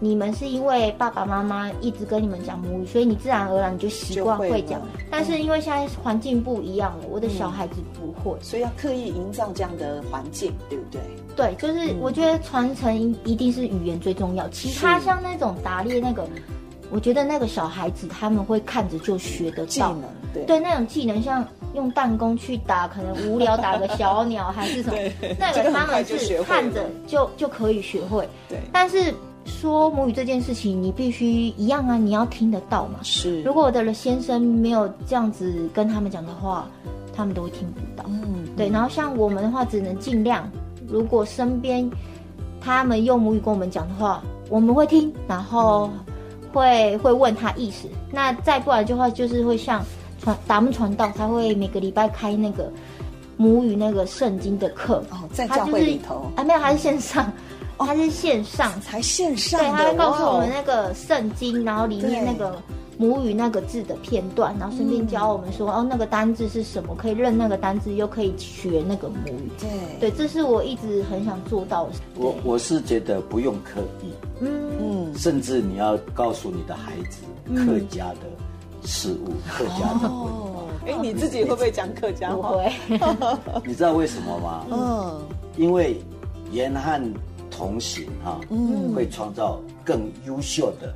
你们是因为爸爸妈妈一直跟你们讲母语，所以你自然而然你就习惯会讲。但是因为现在环境不一样了，我的小孩子不会，
所以要刻意营造这样的环境，对不对？
对，就是我觉得传承一定是语言最重要，其他像那种打猎那个，我觉得那个小孩子他们会看着就学得到。技能，对。对，那种技能像用弹弓去打，可能无聊打个小鸟还是什么，那个他们是看着就就可以学会，对，但是。说母语这件事情，你必须一样啊，你要听得到嘛。是，如果我的先生没有这样子跟他们讲的话，他们都会听不到。嗯，对。然后像我们的话，只能尽量，如果身边他们用母语跟我们讲的话，我们会听，然后会会问他意思。那再不然的话，就是会像传达木传道，他会每个礼拜开那个母语那个圣经的课。
哦，在教会里头。
啊，没有，还是线上。它是线上，
哦、才线上。
对，他会告诉我们那个圣经，然后里面那个母语那个字的片段，然后顺便教我们说，嗯、哦，那个单字是什么，可以认那个单字，又可以学那个母语。对，对，这是我一直很想做到的。
我我是觉得不用刻意，嗯嗯，甚至你要告诉你的孩子客家的事物，嗯、客家的文化。
哎、哦，你自己会不会讲客家话？
不会。
你知道为什么吗？嗯，因为严汉。同行哈，嗯，会创造更优秀的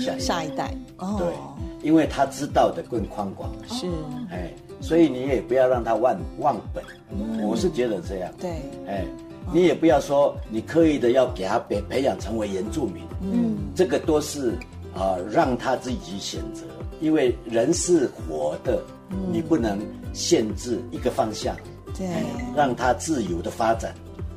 下
下一代。
哦，对，因为他知道的更宽广。是，哎，所以你也不要让他忘忘本。我是觉得这样。对，哎，你也不要说你刻意的要给他培培养成为原住民。嗯，这个都是啊，让他自己选择。因为人是活的，你不能限制一个方向。对，让他自由的发展。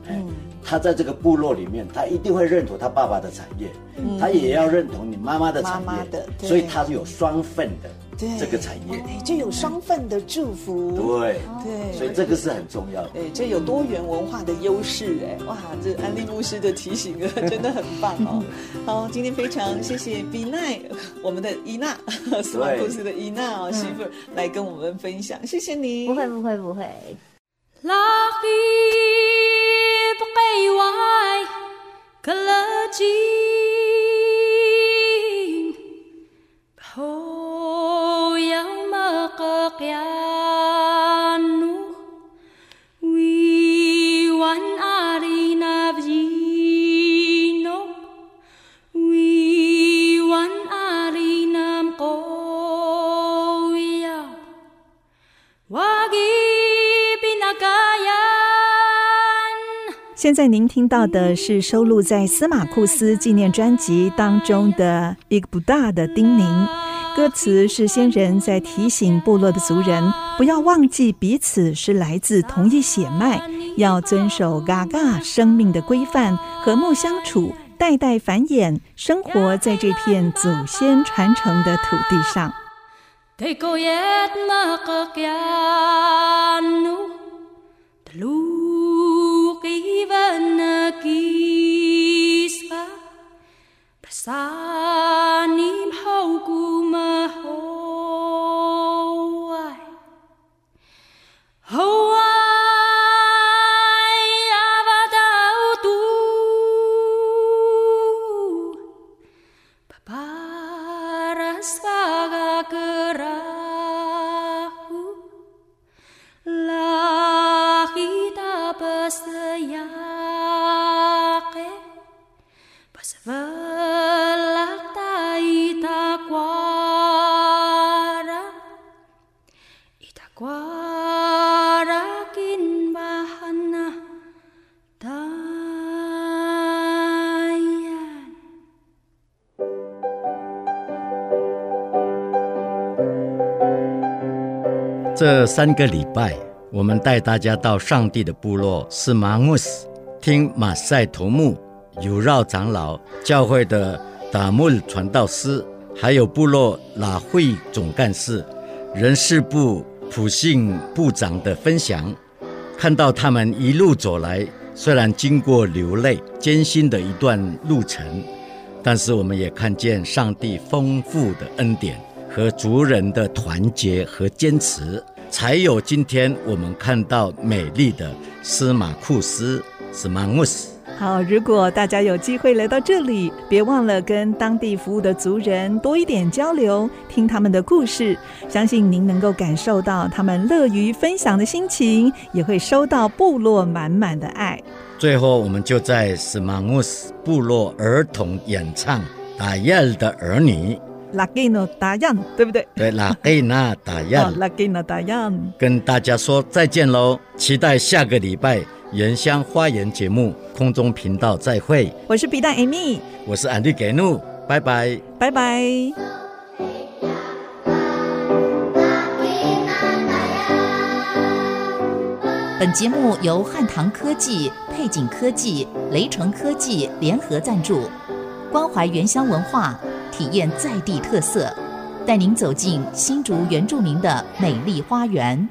嗯。他在这个部落里面，他一定会认同他爸爸的产业，嗯、他也要认同你妈妈的产业，妈妈的，所以他是有双份的这个产业，
就有双份的祝福。
对对，所以这个是很重要的。
对，这有多元文化的优势哎，哇，这安利牧师的提醒啊，真的很棒哦。好，今天非常谢谢比奈，我们的伊娜，斯马库斯的伊娜哦，媳妇来跟我们分享，谢谢你。
不会不会不会。
为爱，可乐基。现在您听到的是收录在司马库斯纪念专辑当中的一个不大的叮咛，歌词是先人在提醒部落的族人，不要忘记彼此是来自同一血脉，要遵守嘎嘎生命的规范，和睦相处，代代繁衍，生活在这片祖先传承的土地上。
Sunny 这三个礼拜，我们带大家到上帝的部落斯马穆斯，听马赛头目、有绕长老、教会的达木尔传道师，还有部落拉会总干事、人事部普信部长的分享，看到他们一路走来，虽然经过流泪艰辛的一段路程，但是我们也看见上帝丰富的恩典和族人的团结和坚持。才有今天我们看到美丽的司马库斯斯马穆斯。
好，如果大家有机会来到这里，别忘了跟当地服务的族人多一点交流，听他们的故事，相信您能够感受到他们乐于分享的心情，也会收到部落满满的爱。
最后，我们就在斯马穆斯部落儿童演唱《达耶尔的儿女》。
拉给诺达样，对不对？
对，拉给那达样，
拉给那达样，
跟大家说再见喽！期待下个礼拜《原乡花园》节目空中频道再会。
我是皮蛋 Amy，
我是安迪给怒，拜拜，
拜拜。
本节目由汉唐科技、配景科技、雷城科技联合赞助，关怀原乡文化。体验在地特色，带您走进新竹原住民的美丽花园。